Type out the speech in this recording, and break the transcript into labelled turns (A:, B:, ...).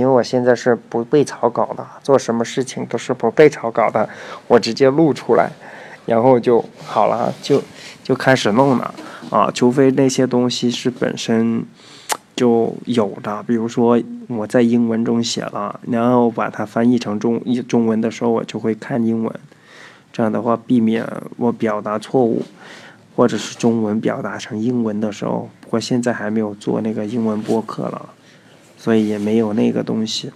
A: 因为我现在是不背草稿的，做什么事情都是不背草稿的，我直接录出来，然后就好了，就就开始弄了啊。除非那些东西是本身就有的，比如说我在英文中写了，然后把它翻译成中中文的时候，我就会看英文，这样的话避免我表达错误，或者是中文表达成英文的时候。不过现在还没有做那个英文播客了。所以也没有那个东西。